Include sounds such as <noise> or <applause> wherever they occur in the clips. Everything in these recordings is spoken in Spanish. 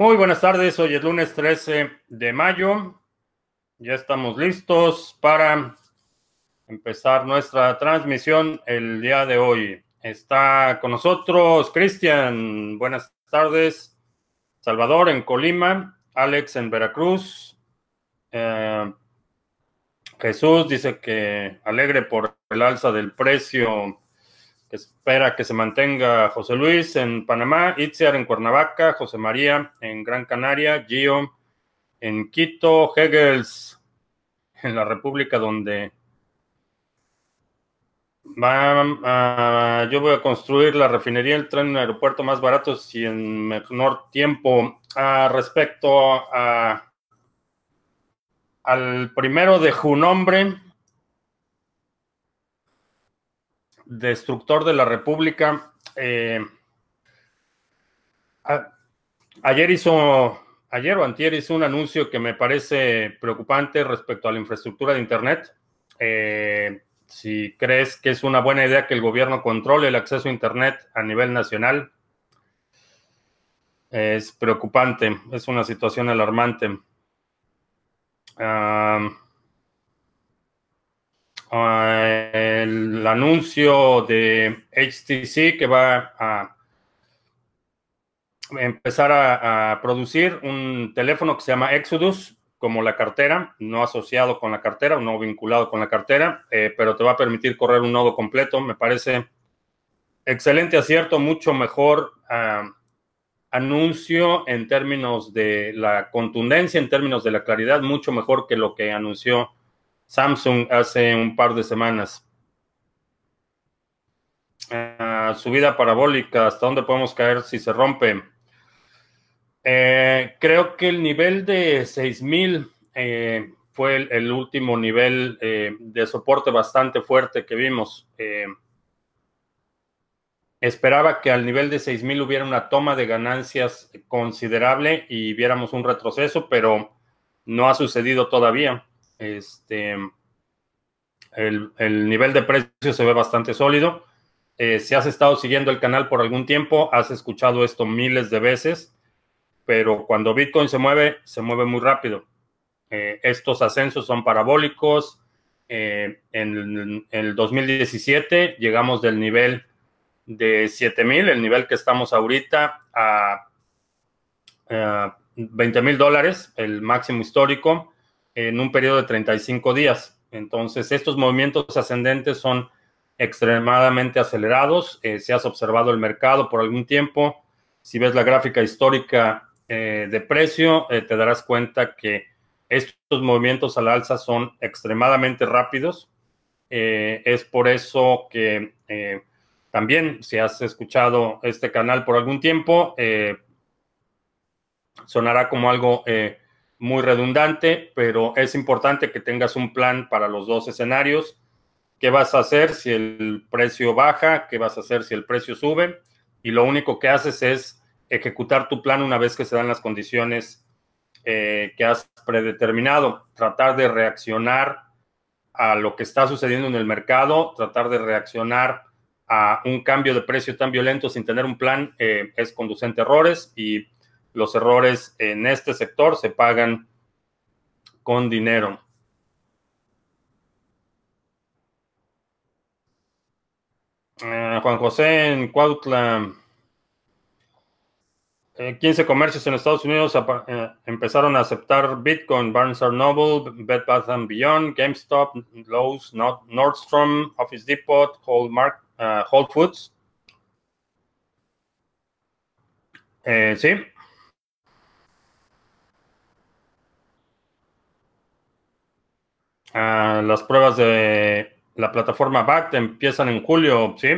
Muy buenas tardes, hoy es lunes 13 de mayo. Ya estamos listos para empezar nuestra transmisión el día de hoy. Está con nosotros Cristian, buenas tardes. Salvador en Colima, Alex en Veracruz. Eh, Jesús dice que alegre por el alza del precio que espera que se mantenga José Luis en Panamá, Itziar en Cuernavaca, José María en Gran Canaria, Gio en Quito, Hegels en la República donde va yo voy a construir la refinería, el tren, un aeropuerto más barato y en menor tiempo. Ah, respecto a, al primero de Junombre, destructor de la República. Eh, ayer hizo, ayer o antier hizo un anuncio que me parece preocupante respecto a la infraestructura de Internet. Eh, si crees que es una buena idea que el gobierno controle el acceso a Internet a nivel nacional, es preocupante, es una situación alarmante. El anuncio de HTC que va a empezar a, producir un teléfono que se llama Exodus, como la cartera, no asociado con la cartera o no vinculado con la cartera, eh, pero te va a permitir correr un nodo completo. Me parece excelente acierto, mucho mejor ah, anuncio en términos de la contundencia, en términos de la claridad, mucho mejor que lo que anunció Samsung hace un par de semanas. Ah, subida parabólica, ¿hasta dónde podemos caer si se rompe? Eh, creo que el nivel de 6000 eh, fue el, último nivel eh, de soporte bastante fuerte que vimos. esperaba que al nivel de 6000 hubiera una toma de ganancias considerable y viéramos un retroceso, pero no ha sucedido todavía. Este, el, el nivel de precio se ve bastante sólido. si has estado siguiendo el canal por algún tiempo, has escuchado esto miles de veces pero cuando Bitcoin se mueve, se mueve muy rápido. Eh, estos ascensos son parabólicos. Eh, en, el 2017 llegamos del nivel de 7000, el nivel que estamos ahorita, a 20 mil dólares, el máximo histórico, en un periodo de 35 días. Entonces, estos movimientos ascendentes son extremadamente acelerados. Eh, si has observado el mercado por algún tiempo, si ves la gráfica histórica eh, de precio, eh, te darás cuenta que estos movimientos al alza son extremadamente rápidos. Es por eso que también, si has escuchado este canal por algún tiempo, sonará como algo muy redundante, pero es importante que tengas un plan para los dos escenarios. ¿Qué vas a hacer si el precio baja? ¿Qué vas a hacer si el precio sube? Y lo único que haces es ejecutar tu plan una vez que se dan las condiciones eh, que has predeterminado, tratar de reaccionar a lo que está sucediendo en el mercado, tratar de reaccionar a un cambio de precio tan violento sin tener un plan eh, es conducente a errores y los errores en este sector se pagan con dinero. Eh, Juan José en Cuautla 15 comercios en Estados Unidos eh, empezaron a aceptar Bitcoin, Barnes Noble, Bed Bath Beyond, GameStop, Lowe's, Nordstrom, Office Depot, Whole, eh, Foods. Eh, sí. Ah, las pruebas de la plataforma BACT empiezan en julio, sí.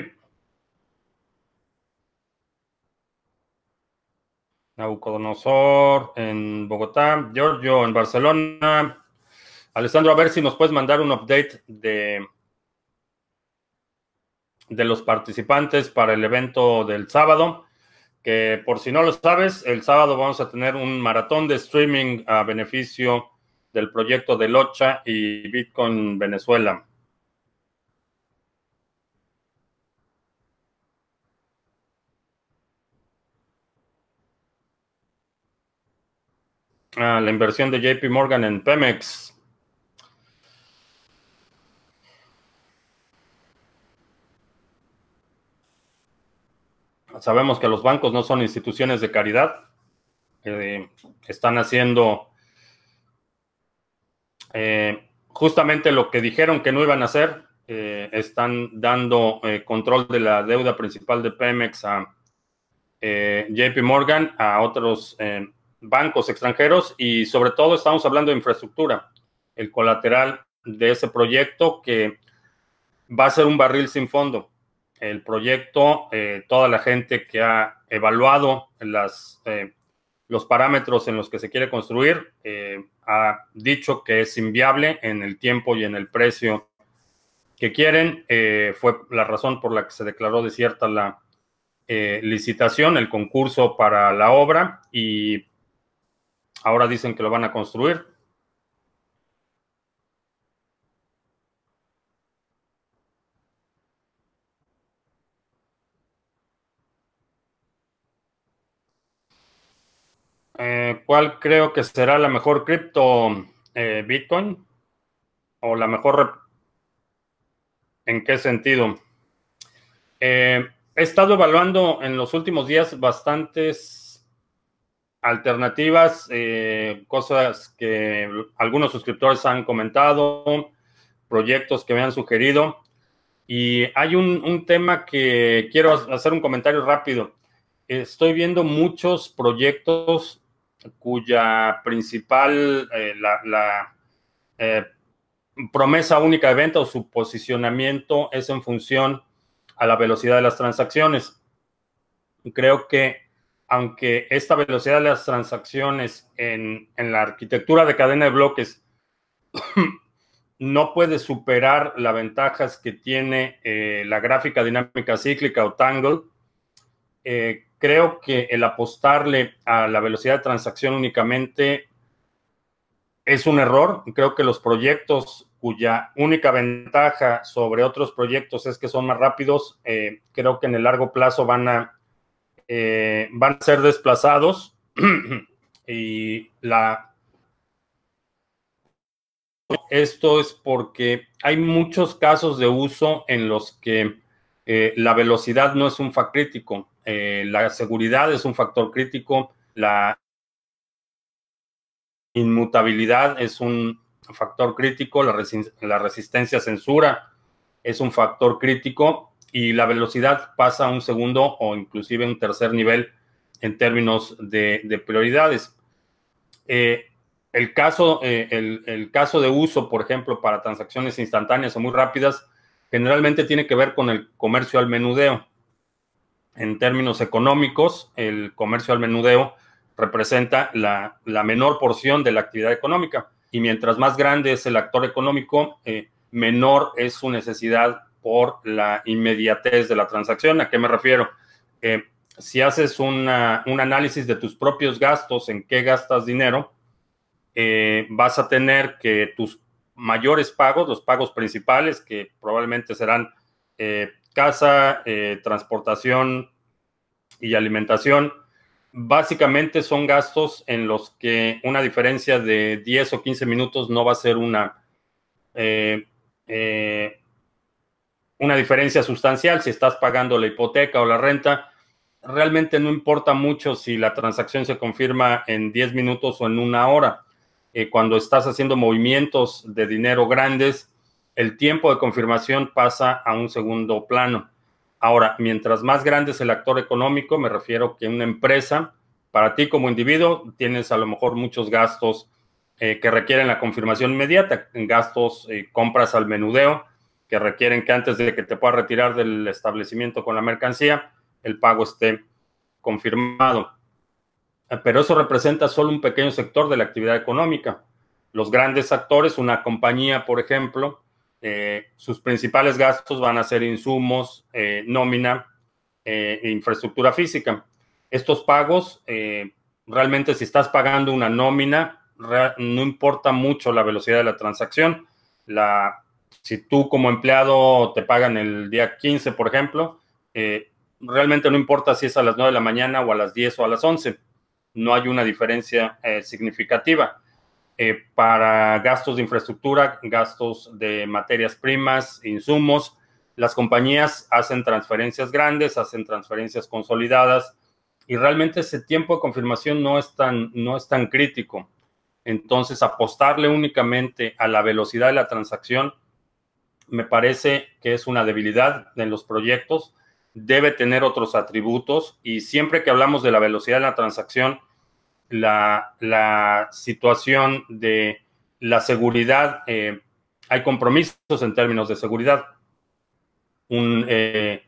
Nabucodonosor en Bogotá, Giorgio en Barcelona. Alessandro, a ver si nos puedes mandar un update de, de los participantes para el evento del sábado. Que por si no lo sabes, el sábado vamos a tener un maratón de streaming a beneficio del proyecto de Locha y Bitcoin Venezuela. Ah, la inversión de JP Morgan en Pemex. Sabemos que los bancos no son instituciones de caridad. Eh, están haciendo eh, justamente lo que dijeron que no iban a hacer. Eh, están dando control de la deuda principal de Pemex a JP Morgan, a otros bancos extranjeros y sobre todo estamos hablando de infraestructura, el colateral de ese proyecto que va a ser un barril sin fondo. El proyecto, eh, toda la gente que ha evaluado eh, los parámetros en los que se quiere construir, eh, ha dicho que es inviable en el tiempo y en el precio que quieren. fue la razón por la que se declaró desierta la licitación, el concurso para la obra y Ahora dicen que lo van a construir. Eh, ¿Cuál creo que será la mejor cripto? Eh, ¿Bitcoin? ¿O la mejor? ¿En qué sentido? Eh, he estado evaluando en los últimos días bastantes alternativas, cosas que algunos suscriptores han comentado, proyectos que me han sugerido. Y hay un, tema que quiero hacer un comentario rápido. Estoy viendo muchos proyectos cuya principal, eh, la, eh, promesa única de venta o su posicionamiento es en función a la velocidad de las transacciones. Creo que aunque esta velocidad de las transacciones en, la arquitectura de cadena de bloques <coughs> no puede superar las ventajas que tiene eh, la gráfica dinámica cíclica o Tangle, creo que el apostarle a la velocidad de transacción únicamente es un error. Creo que los proyectos cuya única ventaja sobre otros proyectos es que son más rápidos, eh, creo que en el largo plazo van a eh, van a ser desplazados <clears throat> y la... Esto es porque hay muchos casos de uso en los que eh, la velocidad no es un factor crítico, eh, la seguridad es un factor crítico, la inmutabilidad es un factor crítico, la, la resistencia a censura es un factor crítico y la velocidad pasa a un segundo o inclusive un tercer nivel en términos de, prioridades. Eh, el, caso, eh, el, caso de uso, por ejemplo, para transacciones instantáneas o muy rápidas, generalmente tiene que ver con el comercio al menudeo. En términos económicos, el comercio al menudeo representa la, menor porción de la actividad económica. Y mientras más grande es el actor económico, eh, menor es su necesidad por la inmediatez de la transacción. ¿A qué me refiero? si haces un análisis de tus propios gastos, en qué gastas dinero, eh, vas a tener que tus mayores pagos, los pagos principales, que probablemente serán eh, casa, eh, transportación y alimentación, básicamente son gastos en los que una diferencia de 10 o 15 minutos no va a ser una una diferencia sustancial si estás pagando la hipoteca o la renta. Realmente no importa mucho si la transacción se confirma en 10 minutos o en una hora. Eh, cuando estás haciendo movimientos de dinero grandes, el tiempo de confirmación pasa a un segundo plano. Ahora, mientras más grande es el actor económico, me refiero que una empresa, para ti como individuo, tienes a lo mejor muchos gastos eh, que requieren la confirmación inmediata, gastos, eh, compras al menudeo, que requieren que antes de que te puedas retirar del establecimiento con la mercancía, el pago esté confirmado. Pero eso representa solo un pequeño sector de la actividad económica. Los grandes actores, una compañía, por ejemplo, eh, sus principales gastos van a ser insumos, eh, nómina eh, e infraestructura física. Estos pagos, realmente si estás pagando una nómina, no importa mucho la velocidad de la transacción. Si tú como empleado te pagan el día 15, por ejemplo, realmente no importa si es a las 9 de la mañana o a las 10 o a las 11. no hay una diferencia significativa. Para gastos de infraestructura, gastos de materias primas, insumos, las compañías hacen transferencias grandes, hacen transferencias consolidadas y realmente ese tiempo de confirmación no es tan, no es tan crítico. Entonces, apostarle únicamente a la velocidad de la transacción me parece que es una debilidad en los proyectos. Debe tener otros atributos y siempre que hablamos de la velocidad de la transacción, la, situación de la seguridad, eh, hay compromisos en términos de seguridad. Eh,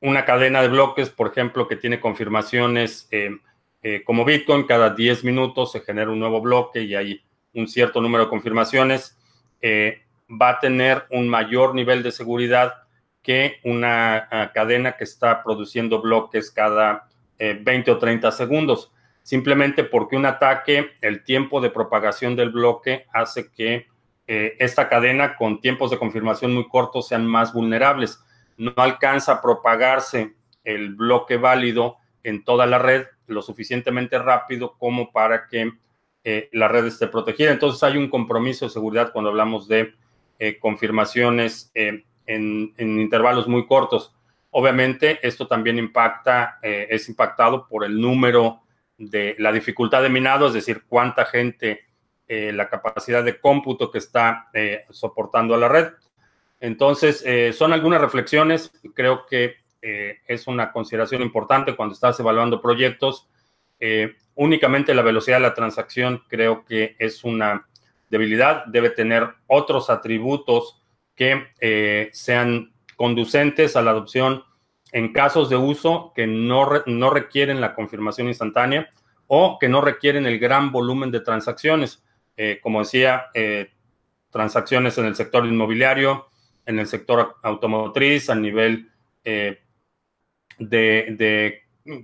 una cadena de bloques, por ejemplo, que tiene confirmaciones eh, como Bitcoin, cada 10 minutos se genera un nuevo bloque y hay un cierto número de confirmaciones, va a tener un mayor nivel de seguridad que una ah, cadena que está produciendo bloques cada 20 o 30 segundos, simplemente porque un ataque, el tiempo de propagación del bloque hace que esta cadena con tiempos de confirmación muy cortos sean más vulnerables no alcanza a propagarse el bloque válido en toda la red lo suficientemente rápido como para que eh, la red esté protegida. Entonces hay un compromiso de seguridad cuando hablamos de eh, confirmaciones eh, en, intervalos muy cortos. Obviamente esto también impacta, es impactado por el número de la dificultad de minado, es decir, cuánta gente, la capacidad de cómputo que está soportando a la red. Entonces, eh, son algunas reflexiones. Creo que eh, es una consideración importante cuando estás evaluando proyectos. Eh, únicamente la velocidad de la transacción creo que es una debilidad. Debe tener otros atributos que sean conducentes a la adopción en casos de uso que no, no requieren la confirmación instantánea o que no requieren el gran volumen de transacciones. como decía, transacciones en el sector inmobiliario, en el sector automotriz, a nivel eh, de,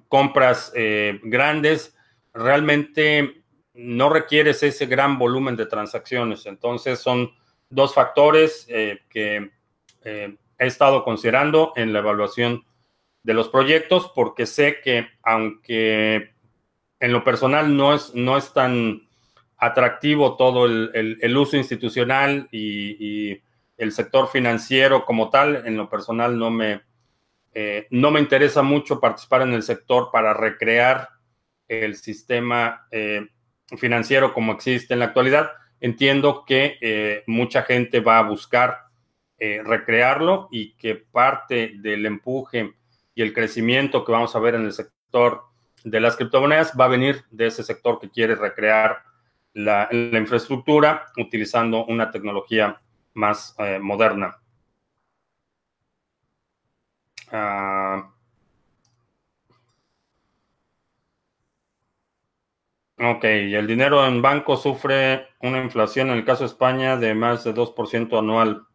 compras eh, grandes, realmente no requieres ese gran volumen de transacciones. Entonces son dos factores eh, que he estado considerando en la evaluación de los proyectos porque sé que aunque en lo personal no es, no es tan atractivo todo el, uso institucional y el sector financiero como tal, en lo personal no me, eh, no me interesa mucho participar en el sector para recrear el sistema eh, financiero como existe en la actualidad. Entiendo que eh, mucha gente va a buscar recrearlo y que parte del empuje y el crecimiento que vamos a ver en el sector de las criptomonedas va a venir de ese sector que quiere recrear la, infraestructura utilizando una tecnología más eh, moderna. Ah, ok, el dinero en banco sufre una inflación en el caso de España de más de 2% anual.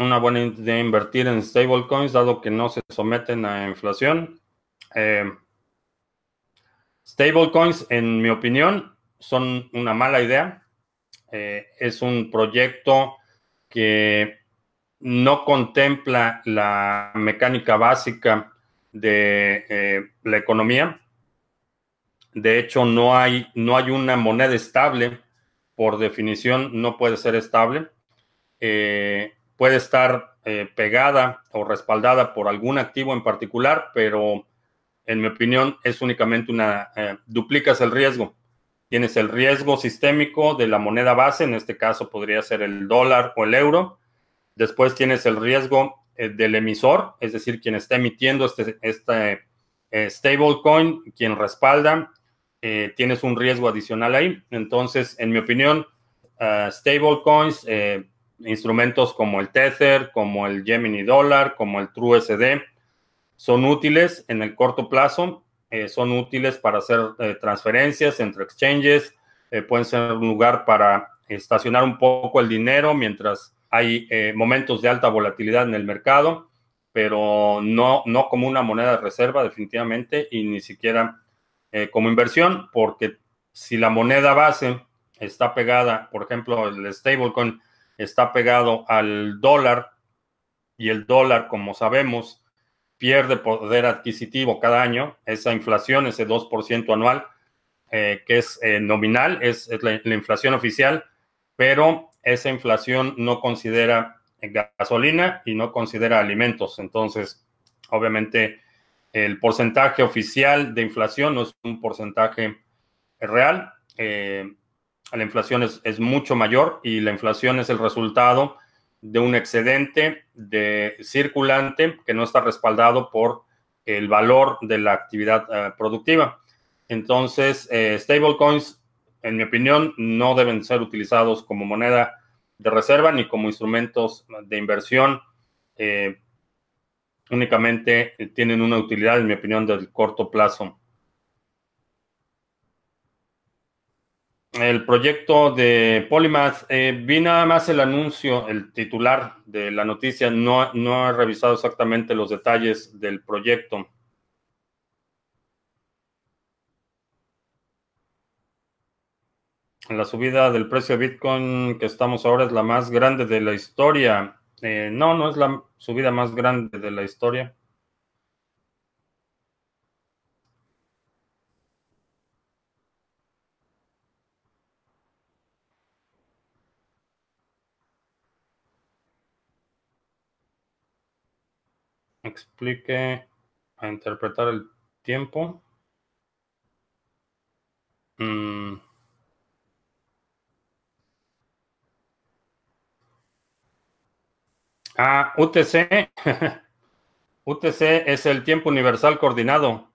Una buena idea invertir en stablecoins dado que no se someten a inflación. Eh, stablecoins, en mi opinión, son una mala idea. Eh, es un proyecto que no contempla la mecánica básica de eh, la economía. De hecho, no hay, no hay una moneda estable. Por definición, no puede ser estable. Eh, puede estar pegada o respaldada por algún activo en particular, pero en mi opinión es únicamente una, duplicas el riesgo. Tienes el riesgo sistémico de la moneda base, en este caso podría ser el dólar o el euro. Después tienes el riesgo eh, del emisor, es decir, quien está emitiendo este, este eh, stablecoin, quien respalda, eh, tienes un riesgo adicional ahí. Entonces, en mi opinión, stablecoins, instrumentos como el Tether, como el Gemini Dollar, como el TrueSD, son útiles en el corto plazo eh, son útiles para hacer eh, transferencias entre exchanges, eh, pueden ser un lugar para estacionar un poco el dinero mientras hay momentos de alta volatilidad en el mercado, pero no, no como una moneda de reserva definitivamente y ni siquiera como inversión, porque si la moneda base está pegada, por ejemplo, el stablecoin está pegado al dólar y el dólar, como sabemos, pierde poder adquisitivo cada año, esa inflación, ese 2% anual, que es nominal, es, la, inflación oficial, pero esa inflación no considera gasolina y no considera alimentos. Entonces, obviamente, el porcentaje oficial de inflación no es un porcentaje real. Eh, la inflación es, mucho mayor y la inflación es el resultado de un excedente de circulante que no está respaldado por el valor de la actividad eh, productiva. Entonces, eh, stablecoins, en mi opinión, no deben ser utilizados como moneda de reserva ni como instrumentos de inversión. Eh, únicamente tienen una utilidad, en mi opinión, del corto plazo. El proyecto de Polymath, eh, vi nada más el anuncio, el titular de la noticia, no, no he revisado exactamente los detalles del proyecto. La subida del precio de Bitcoin que estamos ahora es la más grande de la historia. Eh, no, no es la subida más grande de la historia. Explique a interpretar el tiempo. Mm. Ah, UTC. UTC <laughs> es el tiempo universal coordinado.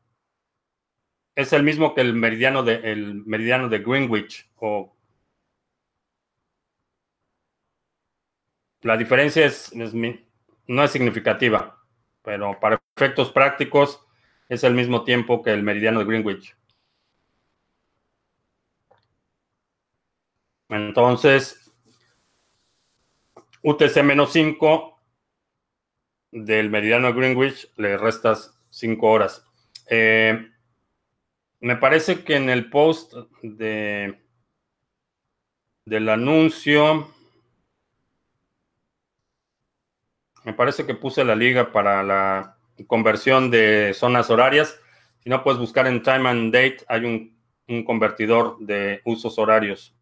Es el mismo que el meridiano de, el meridiano de Greenwich. O la diferencia es, no es significativa pero para efectos prácticos es el mismo tiempo que el meridiano de Greenwich. Entonces, UTC menos 5 del meridiano de Greenwich le restas 5 horas. Eh, me parece que en el post de, del anuncio Me parece que puse la liga para la conversión de zonas horarias. Si no, puedes buscar en Time and Date. Hay un, convertidor de usos horarios.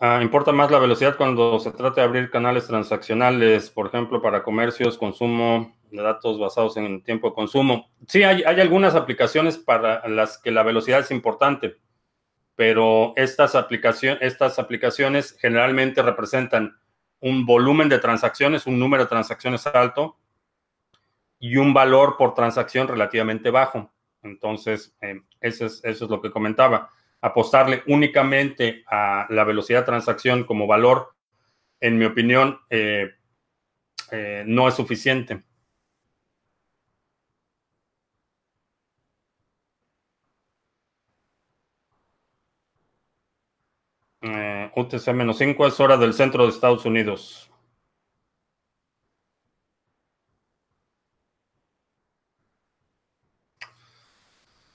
Ah, importa más la velocidad cuando se trata de abrir canales transaccionales, por ejemplo, para comercios, consumo de datos basados en tiempo de consumo. Sí, hay, hay algunas aplicaciones para las que la velocidad es importante pero estas, estas aplicaciones generalmente representan un volumen de transacciones, un número de transacciones alto y un valor por transacción relativamente bajo. Entonces, eh, eso, es, lo que comentaba. Apostarle únicamente a la velocidad de transacción como valor, en mi opinión, eh, eh, no es suficiente. UTC-5 es hora del centro de Estados Unidos.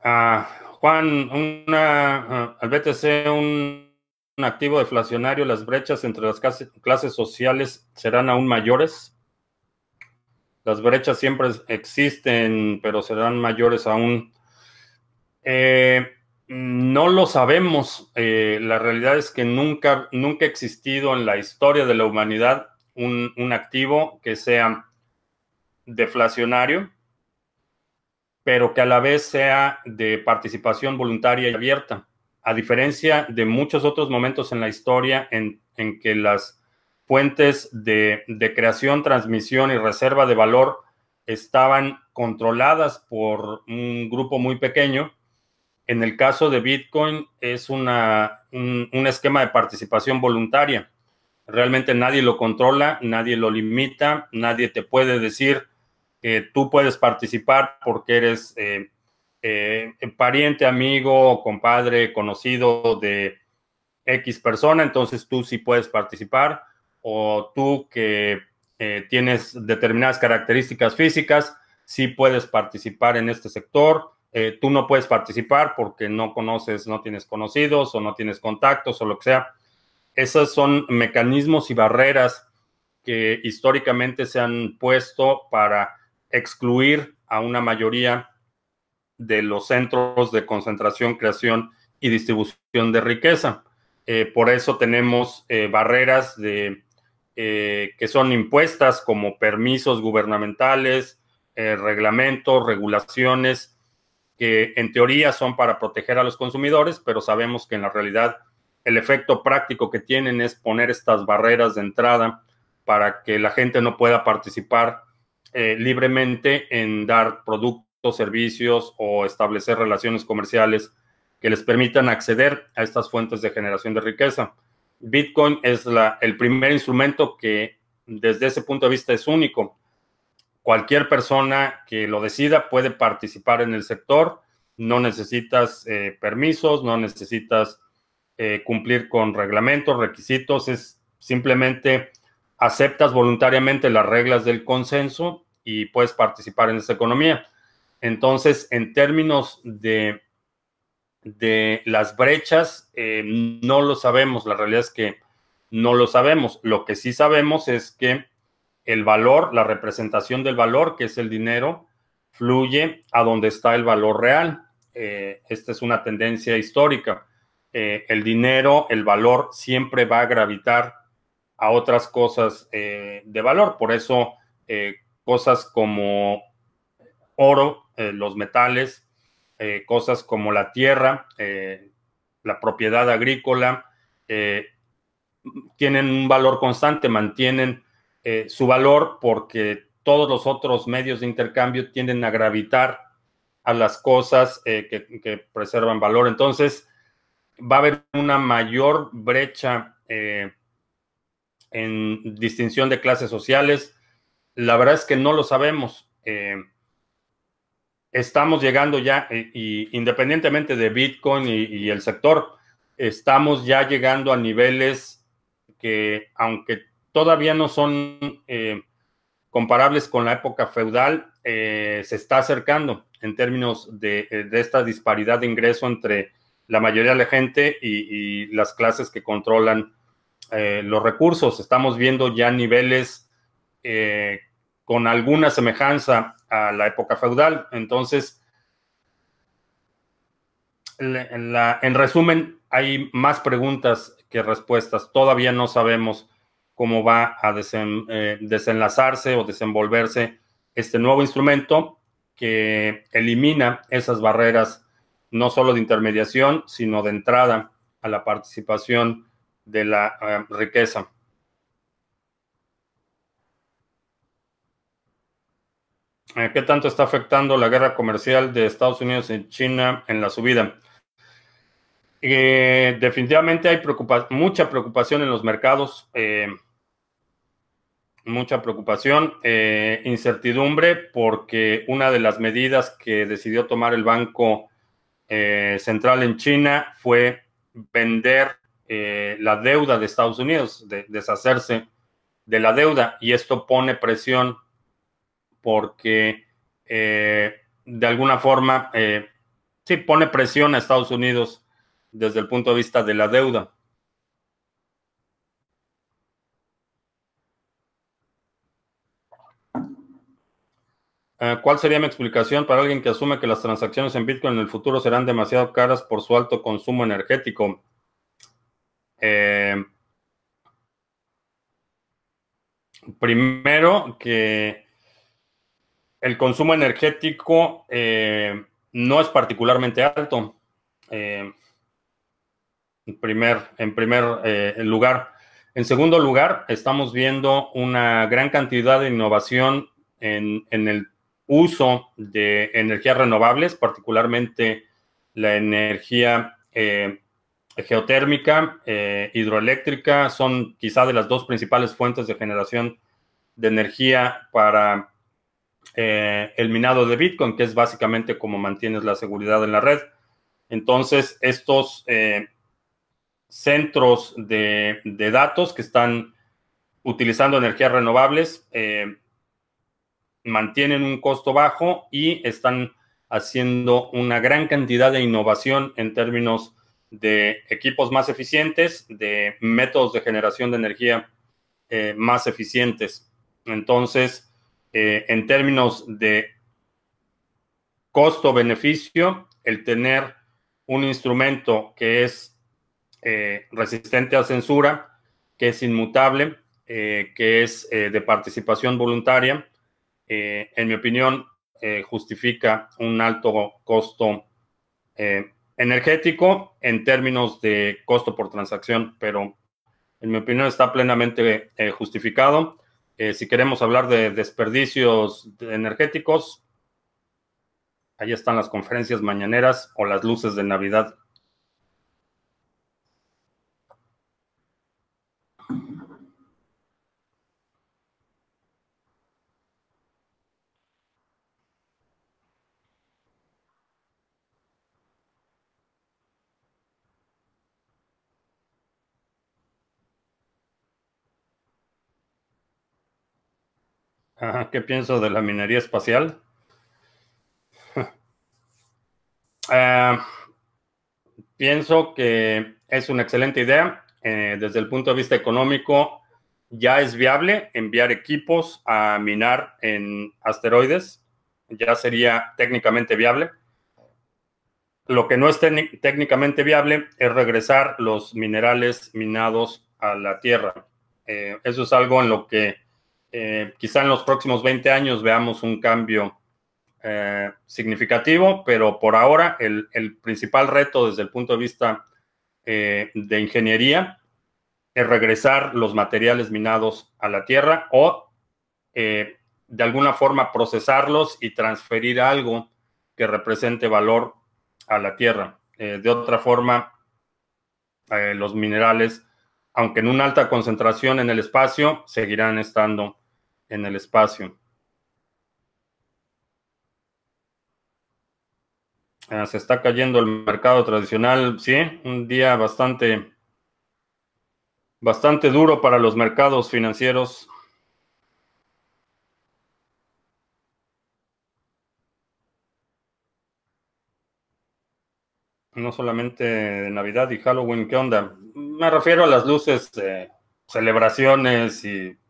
Ah, Juan, una, ah, al BTC un, activo deflacionario, las brechas entre las clases, sociales serán aún mayores. Las brechas siempre existen, pero serán mayores aún. Eh, no lo sabemos. Eh, la realidad es que nunca, nunca ha existido en la historia de la humanidad un, activo que sea deflacionario, pero que a la vez sea de participación voluntaria y abierta. A diferencia de muchos otros momentos en la historia en, que las fuentes de, de creación, transmisión y reserva de valor estaban controladas por un grupo muy pequeño, en el caso de Bitcoin es una, un, esquema de participación voluntaria. Realmente nadie lo controla, nadie lo limita, nadie te puede decir que tú puedes participar porque eres eh, eh, pariente, amigo, compadre, conocido de X persona, entonces tú sí puedes participar, o tú que eh, tienes determinadas características físicas, sí puedes participar en este sector, eh, tú no puedes participar porque no conoces, no tienes conocidos o no tienes contactos o lo que sea. Esos son mecanismos y barreras que históricamente se han puesto para excluir a una mayoría de los centros de concentración, creación y distribución de riqueza. Eh, por eso tenemos eh, barreras que son impuestas como permisos gubernamentales, reglamentos, regulaciones, que en teoría son para proteger a los consumidores, pero sabemos que en la realidad el efecto práctico que tienen es poner estas barreras de entrada para que la gente no pueda participar libremente en dar productos, servicios o establecer relaciones comerciales que les permitan acceder a estas fuentes de generación de riqueza. Bitcoin es el primer instrumento que desde ese punto de vista es único. Cualquier persona que lo decida puede participar en el sector, no necesitas eh, permisos, no necesitas eh, cumplir con reglamentos, requisitos, es simplemente aceptas voluntariamente las reglas del consenso y puedes participar en esa economía. Entonces, en términos de de las brechas, eh, no lo sabemos. La realidad es que no lo sabemos. Lo que sí sabemos es que el valor, la representación del valor, que es el dinero, fluye a donde está el valor real. Eh, esta es una tendencia histórica. Eh, el dinero, el valor, siempre va a gravitar a otras cosas de valor. Por eso, cosas como oro, los metales, eh, cosas como la tierra, eh, la propiedad agrícola, eh, tienen un valor constante, mantienen su valor porque todos los otros medios de intercambio tienden a gravitar a las cosas que, preservan valor. Entonces, va a haber una mayor brecha en distinción de clases sociales. La verdad es que no lo sabemos estamos llegando ya, eh, y, independientemente de Bitcoin y, el sector, estamos ya llegando a niveles que, aunque todavía no son eh, comparables con la época feudal, eh, se está acercando en términos de, esta disparidad de ingreso entre la mayoría de la gente y, las clases que controlan los recursos. Estamos viendo ya niveles con alguna semejanza a la época feudal. Entonces, en, resumen, hay más preguntas que respuestas. Todavía no sabemos cómo va a eh, desenlazarse o desenvolverse este nuevo instrumento que elimina esas barreras no solo de intermediación, sino de entrada a la participación de la eh, riqueza. Eh, ¿Qué tanto está afectando la guerra comercial de Estados Unidos y China en la subida? Definitivamente hay mucha preocupación en los mercados, mucha preocupación, incertidumbre, porque una de las medidas que decidió tomar el Banco Central en China fue vender la deuda de Estados Unidos, deshacerse de la deuda, y esto pone presión porque eh, de alguna forma eh, sí pone presión a Estados Unidos desde el punto de vista de la deuda. ¿Cuál sería mi explicación para alguien que asume que las transacciones en Bitcoin en el futuro serán demasiado caras por su alto consumo energético? primero, que el consumo energético eh, no es particularmente alto. Eh, en primer, en primer eh, lugar. En segundo lugar, estamos viendo una gran cantidad de innovación en, el uso de energías renovables, particularmente la energía geotérmica, hidroeléctrica, son quizá de las dos principales fuentes de generación de energía para eh, el minado de Bitcoin, que es básicamente como mantienes la seguridad en la red. Entonces, estos eh, centros de, datos que están utilizando energías renovables eh, mantienen un costo bajo y están haciendo una gran cantidad de innovación en términos de equipos más eficientes, de métodos de generación de energía más eficientes. Entonces, en términos de costo-beneficio, el tener un instrumento que es resistente a censura, que es inmutable, que es de participación voluntaria, en mi opinión, justifica un alto costo eh, energético en términos de costo por transacción, pero en mi opinión está plenamente eh, justificado. Eh, si queremos hablar de desperdicios energéticos, ahí están las conferencias mañaneras o las luces de Navidad. ¿Qué pienso de la minería espacial? <laughs> Eh, pienso que es una excelente idea. Eh, desde el punto de vista económico, ya es viable enviar equipos a minar en asteroides. Ya sería técnicamente viable. Lo que no es técnicamente viable es regresar los minerales minados a la Tierra. Eh, eso es algo en lo que eh, quizá en los próximos 20 años veamos un cambio eh, significativo, pero por ahora el, principal reto desde el punto de vista eh, de ingeniería es regresar los materiales minados a la tierra o de alguna forma procesarlos y transferir algo que represente valor a la tierra. de otra forma, los minerales, aunque en una alta concentración en el espacio, seguirán estando en el espacio. Ah, se está cayendo el mercado tradicional, sí, un día bastante, bastante duro para los mercados financieros. No solamente Navidad y Halloween, ¿qué onda? Me refiero a las luces, celebraciones y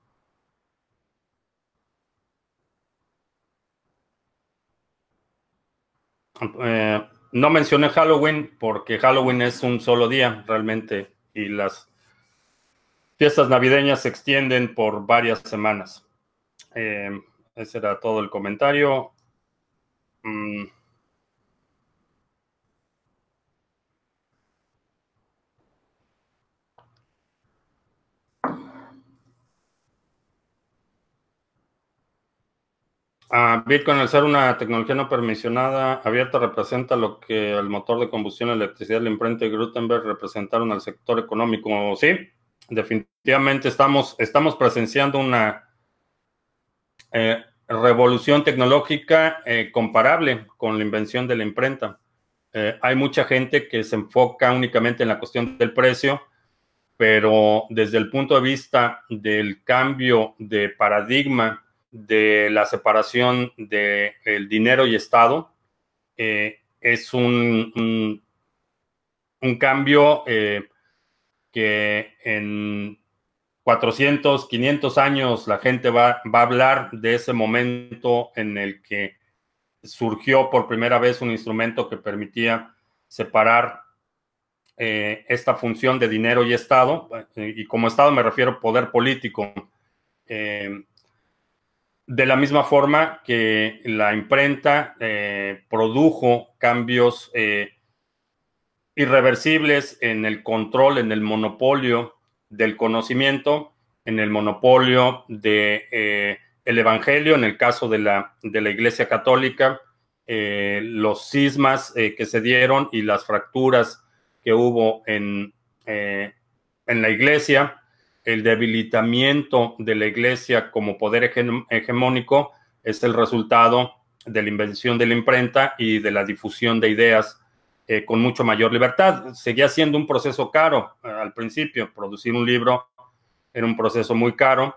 Eh, no mencioné Halloween porque Halloween es un solo día realmente y las fiestas navideñas se extienden por varias semanas. Eh, ese era todo el comentario. Mm. Bitcoin, al ser una tecnología no permisionada abierta, representa lo que el motor de combustión, electricidad, la imprenta y Gutenberg representaron al sector económico. Sí, definitivamente estamos, estamos presenciando una eh, revolución tecnológica eh, comparable con la invención de la imprenta. Eh, hay mucha gente que se enfoca únicamente en la cuestión del precio, pero desde el punto de vista del cambio de paradigma, de la separación del dinero y Estado eh, es un, un, cambio eh, que en 400, 500 años la gente va, va, a hablar de ese momento en el que surgió por primera vez un instrumento que permitía separar eh, esta función de dinero y Estado, y como Estado me refiero poder político. De la misma forma que la imprenta eh, produjo cambios eh, irreversibles en el control, en el monopolio del conocimiento, en el monopolio de, eh, Evangelio, en el caso de la, de la Iglesia Católica, los cismas que se dieron y las fracturas que hubo en, en la Iglesia, el debilitamiento de la iglesia como poder hegemónico es el resultado de la invención de la imprenta y de la difusión de ideas eh, con mucho mayor libertad. Seguía siendo un proceso caro eh, al principio. Producir un libro era un proceso muy caro,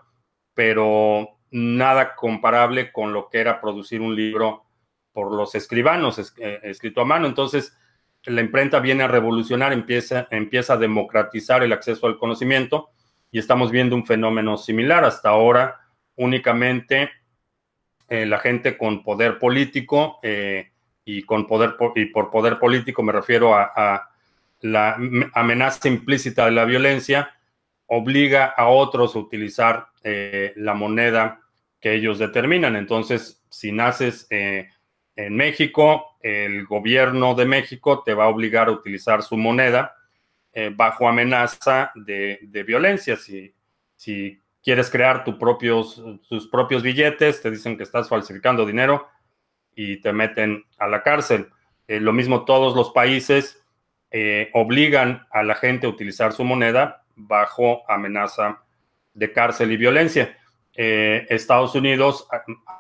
pero nada comparable con lo que era producir un libro por los escribanos eh, escrito a mano. Entonces, la imprenta viene a revolucionar, empieza, empieza a democratizar el acceso al conocimiento y estamos viendo un fenómeno similar. Hasta ahora únicamente eh, la gente con poder político eh, y con poder y por poder político me refiero a, la amenaza implícita de la violencia obliga a otros a utilizar eh, la moneda que ellos determinan. Entonces, si naces en México, el gobierno de México te va a obligar a utilizar su moneda bajo amenaza de, violencia. Si, si quieres crear tus propios, tus propios billetes, te dicen que estás falsificando dinero y te meten a la cárcel. Eh, lo mismo todos los países eh, obligan a la gente a utilizar su moneda bajo amenaza de cárcel y violencia. Eh, Estados Unidos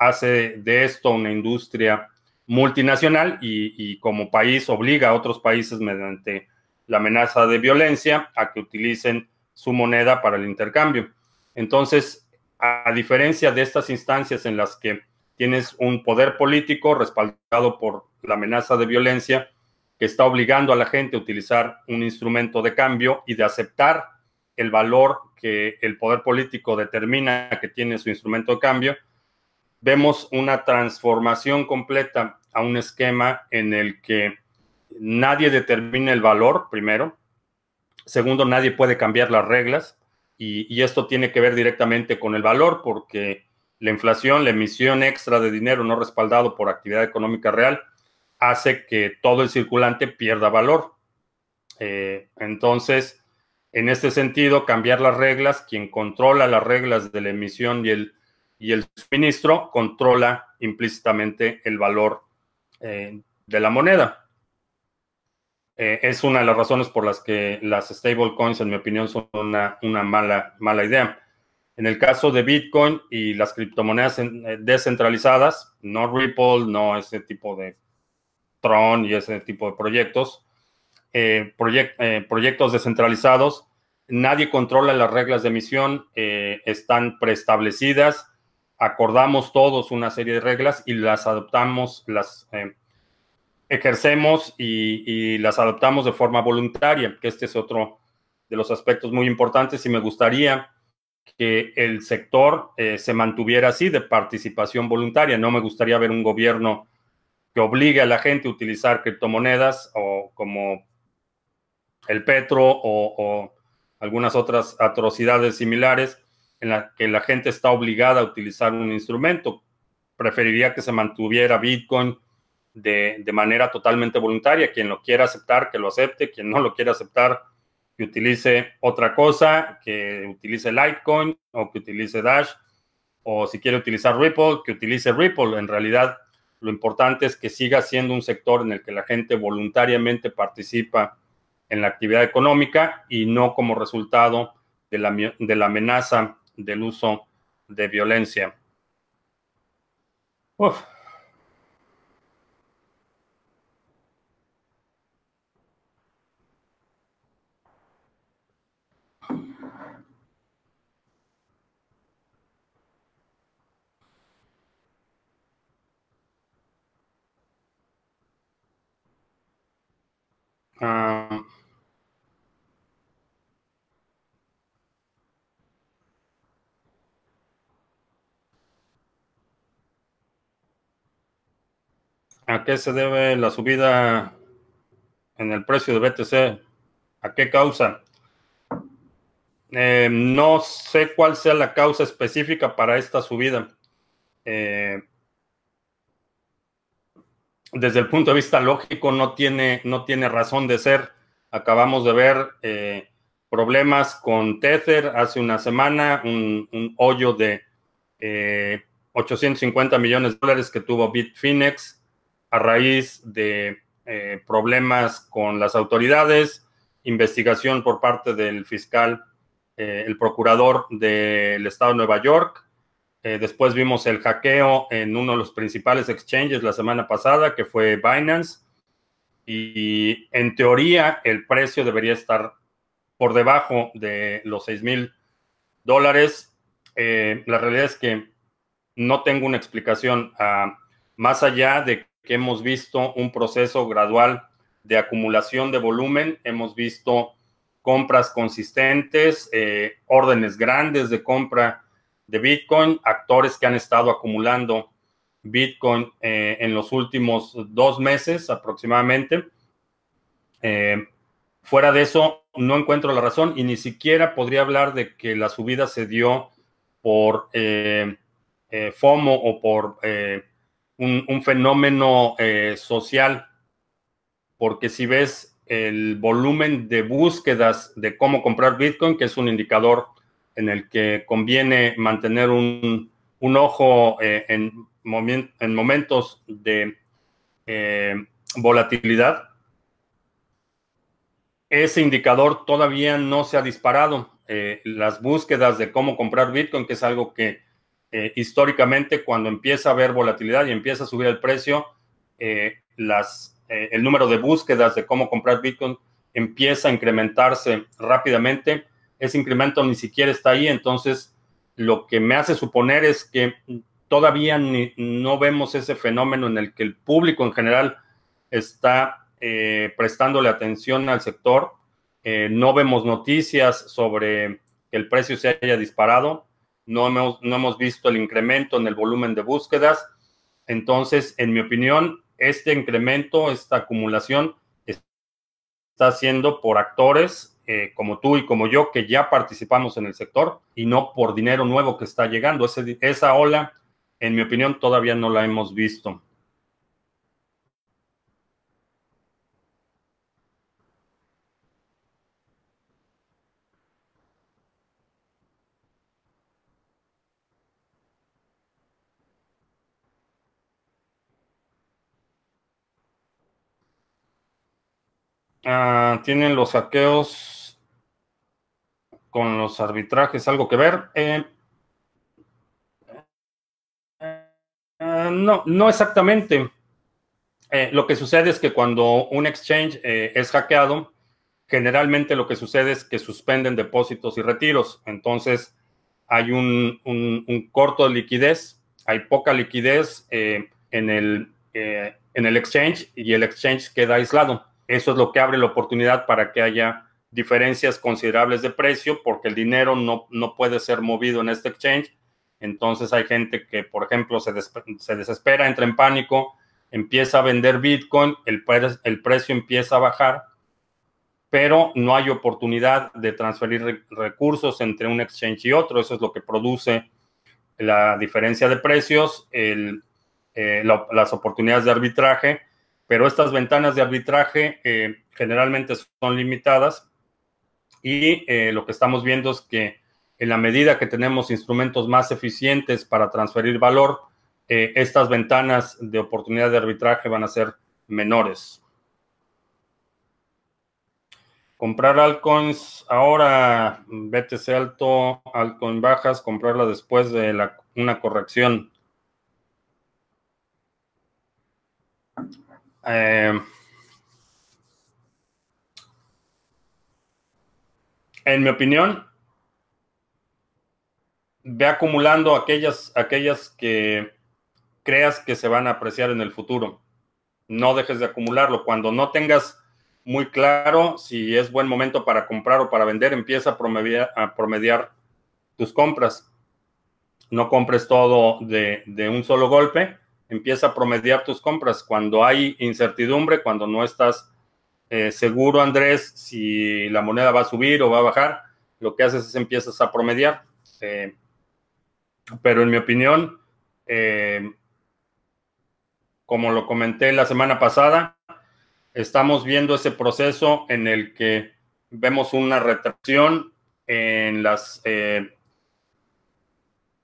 hace de esto una industria multinacional y, y, como país obliga a otros países mediante la amenaza de violencia a que utilicen su moneda para el intercambio. Entonces, a diferencia de estas instancias en las que tienes un poder político respaldado por la amenaza de violencia que está obligando a la gente a utilizar un instrumento de cambio y de aceptar el valor que el poder político determina que tiene su instrumento de cambio, vemos una transformación completa a un esquema en el que nadie determina el valor, primero. Segundo, nadie puede cambiar las reglas. Y, esto tiene que ver directamente con el valor, porque la inflación, la emisión extra de dinero no respaldado por actividad económica real, hace que todo el circulante pierda valor. Eh, entonces, en este sentido, cambiar las reglas, quien controla las reglas de la emisión y el, y el suministro, controla implícitamente el valor eh, de la moneda. Eh, es una de las razones por las que las stablecoins, en mi opinión, son una, mala, idea. En el caso de Bitcoin y las criptomonedas eh, descentralizadas, no Ripple, no ese tipo de Tron y ese tipo de proyectos, eh, proyectos descentralizados, nadie controla las reglas de emisión, están preestablecidas, acordamos todos una serie de reglas y las adoptamos, las ejercemos y, las adoptamos de forma voluntaria, que este es otro de los aspectos muy importantes y me gustaría que el sector eh, se mantuviera así de participación voluntaria. No me gustaría ver un gobierno que obligue a la gente a utilizar criptomonedas o como el petro o, o algunas otras atrocidades similares en la que la gente está obligada a utilizar un instrumento. Preferiría que se mantuviera Bitcoin de, manera totalmente voluntaria. Quien lo quiera aceptar, que lo acepte. Quien no lo quiera aceptar, que utilice otra cosa, que utilice Litecoin o que utilice Dash. O si quiere utilizar Ripple, que utilice Ripple. En realidad, lo importante es que siga siendo un sector en el que la gente voluntariamente participa en la actividad económica y no como resultado de la, de la amenaza del uso de violencia. Uf. Ah, ¿A qué se debe la subida en el precio de BTC? ¿A qué causa? Eh, no sé cuál sea la causa específica para esta subida. Eh, desde el punto de vista lógico no tiene, no tiene razón de ser. Acabamos de ver eh, problemas con Tether hace una semana, un, hoyo de 850 millones de dólares que tuvo Bitfinex a raíz de problemas con las autoridades, investigación por parte del fiscal eh, el procurador del estado de Nueva York. Eh, después vimos el hackeo en uno de los principales exchanges la semana pasada, que fue Binance. Y en teoría el precio debería estar por debajo de los 6 mil dólares. Eh, la realidad es que no tengo una explicación ah, más allá de que hemos visto un proceso gradual de acumulación de volumen. Hemos visto compras consistentes, eh, órdenes grandes de compra de Bitcoin, actores que han estado acumulando Bitcoin eh, en los últimos dos meses aproximadamente. fuera de eso, no encuentro la razón y ni siquiera podría hablar de que la subida se dio por FOMO o por un, un, fenómeno social, porque si ves el volumen de búsquedas de cómo comprar Bitcoin, que es un indicador en el que conviene mantener un, ojo eh, en, en, momentos de eh, volatilidad. Ese indicador todavía no se ha disparado. Eh, las búsquedas de cómo comprar Bitcoin, que es algo que históricamente cuando empieza a haber volatilidad y empieza a subir el precio, las el número de búsquedas de cómo comprar Bitcoin empieza a incrementarse rápidamente. Ese incremento ni siquiera está ahí, entonces lo que me hace suponer es que todavía no vemos ese fenómeno en el que el público en general está eh, prestándole atención al sector. Eh, no vemos noticias sobre que el precio se haya disparado. No hemos, no hemos visto el incremento en el volumen de búsquedas. Entonces, en mi opinión, este incremento, esta acumulación está siendo por actores eh, como tú y como yo que ya participamos en el sector y no por dinero nuevo que está llegando. esa ola, en mi opinión, todavía no la hemos visto. Ah, tienen los saqueos con los arbitrajes algo que ver. Eh, eh, no, no exactamente. Eh, lo que sucede es que cuando un exchange es hackeado, generalmente lo que sucede es que suspenden depósitos y retiros. Entonces, hay un, un corto de liquidez, hay poca liquidez en, el, en el exchange y el exchange queda aislado. Eso es lo que abre la oportunidad para que haya diferencias considerables de precio porque el dinero no, no puede ser movido en este exchange. Entonces hay gente que, por ejemplo, se, se desespera, entra en pánico, empieza a vender Bitcoin, el, el precio empieza a bajar, pero no hay oportunidad de transferir recursos entre un exchange y otro. Eso es lo que produce la diferencia de precios, eh, las oportunidades de arbitraje pero estas ventanas de arbitraje eh, generalmente son limitadas y eh, lo que estamos viendo es que en la medida que tenemos instrumentos más eficientes para transferir valor, eh, estas ventanas de oportunidad de arbitraje van a ser menores. Comprar altcoins ahora, BTC alto, altcoin bajas, comprarla después de una corrección. Eh, en mi opinión, ve acumulando aquellas, aquellas que creas que se van a apreciar en el futuro. No dejes de acumularlo. Cuando no tengas muy claro si es buen momento para comprar o para vender, empieza a promediar, tus compras. No compres todo de un solo golpe empieza a promediar tus compras. Cuando hay incertidumbre, cuando no estás eh, seguro, Andrés, si la moneda va a subir o va a bajar, lo que haces es empiezas a promediar. Eh, pero en mi opinión, eh, como lo comenté la semana pasada, estamos viendo ese proceso en el que vemos una retracción en las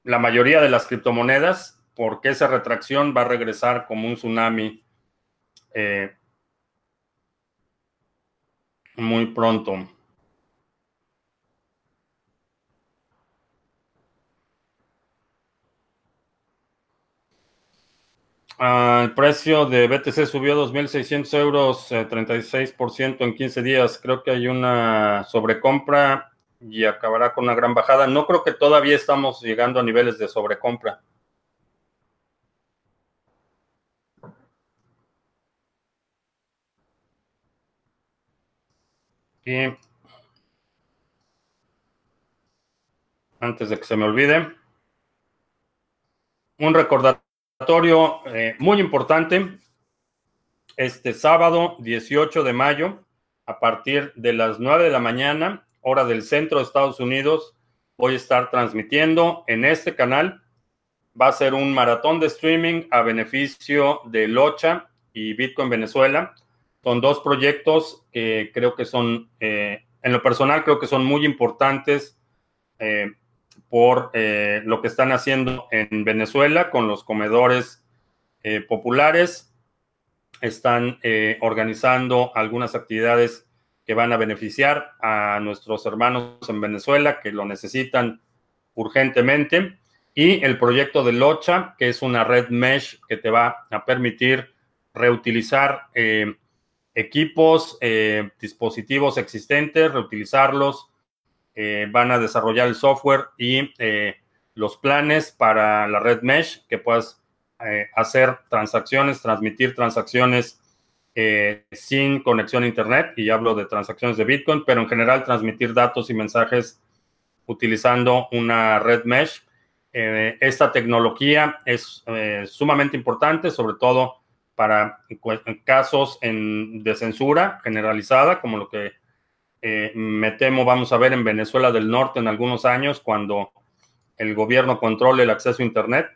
la mayoría de las criptomonedas porque esa retracción va a regresar como un tsunami eh, muy pronto. Ah, el precio de BTC subió 2.600 euros, 36% eh, en 15 días. Creo que hay una sobrecompra y acabará con una gran bajada. No creo que todavía estamos llegando a niveles de sobrecompra. Antes de que se me olvide, un recordatorio eh, muy importante. Este sábado 18 de mayo, a partir de las 9 de la mañana, hora del centro de Estados Unidos, voy a estar transmitiendo en este canal. Va a ser un maratón de streaming a beneficio de Locha y Bitcoin Venezuela. Son dos proyectos que creo que son, eh, en lo personal, creo que son muy importantes eh, por eh, lo que están haciendo en Venezuela con los comedores populares. Están organizando algunas actividades que van a beneficiar a nuestros hermanos en Venezuela que lo necesitan urgentemente. Y el proyecto de Locha, que es una red mesh que te va a permitir reutilizar equipos, eh, dispositivos existentes, reutilizarlos, eh, van a desarrollar el software y los planes para la red mesh, que puedas hacer transacciones, transmitir transacciones sin conexión a Internet, y hablo de transacciones de Bitcoin, pero en general transmitir datos y mensajes utilizando una red mesh. esta tecnología es sumamente importante, sobre todo para casos de censura generalizada, como lo que eh, me temo vamos a ver en Venezuela del Norte en algunos años, cuando el gobierno controle el acceso a Internet.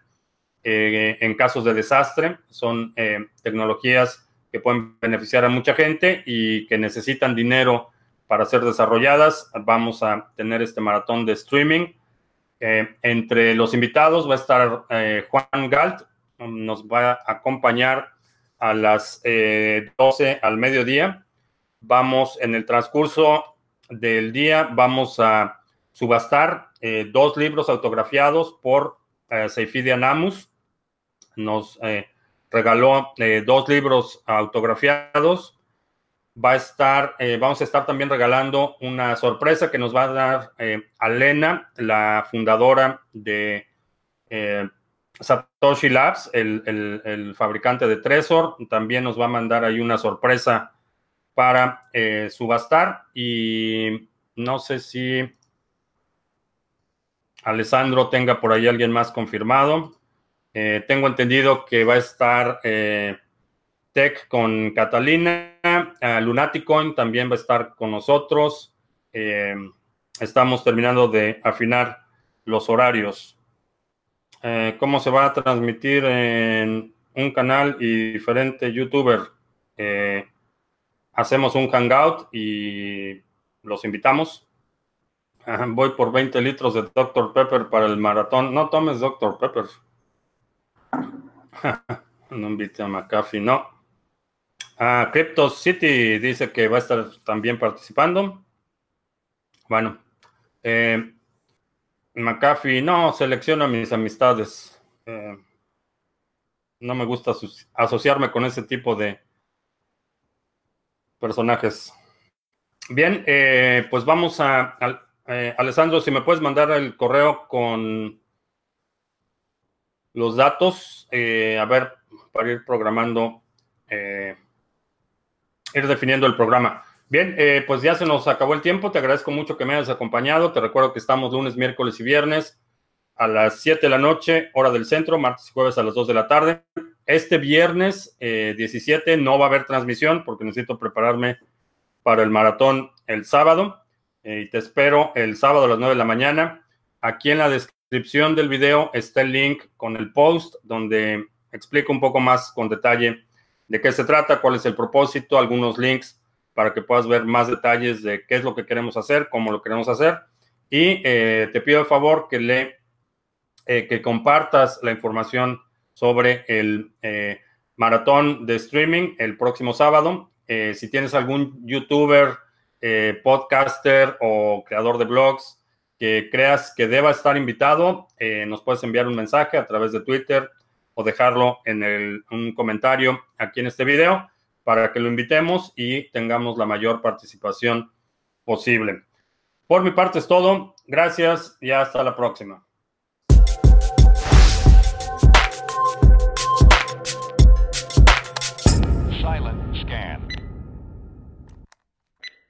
Eh, en casos de desastre, son eh, tecnologías que pueden beneficiar a mucha gente y que necesitan dinero para ser desarrolladas. Vamos a tener este maratón de streaming. entre los invitados va a estar Juan Galt, nos va a acompañar a las 12 eh, al mediodía. Vamos en el transcurso del día, vamos a subastar eh, dos libros autografiados por eh, Seifidia Anamus. Nos eh, regaló dos libros autografiados. Va a estar, vamos a estar también regalando una sorpresa que nos va a dar Alena, la fundadora de Satoshi Labs, el, fabricante de Trezor, también nos va a mandar ahí una sorpresa para eh, subastar. Y no sé si Alessandro tenga por ahí alguien más confirmado. Eh, tengo entendido que va a estar eh, Tech con Catalina. Lunaticoin también va a estar con nosotros. estamos terminando de afinar los horarios. Eh, cómo se va a transmitir en un canal y diferente youtuber. Eh, hacemos un hangout y los invitamos. voy por 20 litros de Dr. Pepper para el maratón. No tomes Dr. Pepper. <laughs> no invite a McAfee, no. Ah, Crypto City dice que va a estar también participando. Bueno, eh, McAfee, no, selecciono a mis amistades. Eh, no me gusta asociarme con ese tipo de personajes. Bien, eh, pues vamos a, eh, Alessandro, si me puedes mandar el correo con los datos, a ver, para ir programando, ir definiendo el programa. Bien, eh, pues ya se nos acabó el tiempo. Te agradezco mucho que me hayas acompañado. Te recuerdo que estamos lunes, miércoles y viernes a las 7 de la noche, hora del centro, martes y jueves a las 2 de la tarde. Este viernes 17 eh, no va a haber transmisión porque necesito prepararme para el maratón el sábado. Eh, y te espero el sábado a las 9 de la mañana. Aquí en la descripción del video está el link con el post donde explico un poco más con detalle de qué se trata, cuál es el propósito, algunos links para que puedas ver más detalles de qué es lo que queremos hacer, cómo lo queremos hacer. Y eh, te pido de favor que le eh, que compartas la información sobre el eh, maratón de streaming el próximo sábado. si tienes algún youtuber, podcaster o creador de blogs que creas que deba estar invitado, nos puedes enviar un mensaje a través de Twitter o dejarlo en el, un comentario aquí en este video para que lo invitemos y tengamos la mayor participación posible. Por mi parte es todo. Gracias y hasta la próxima.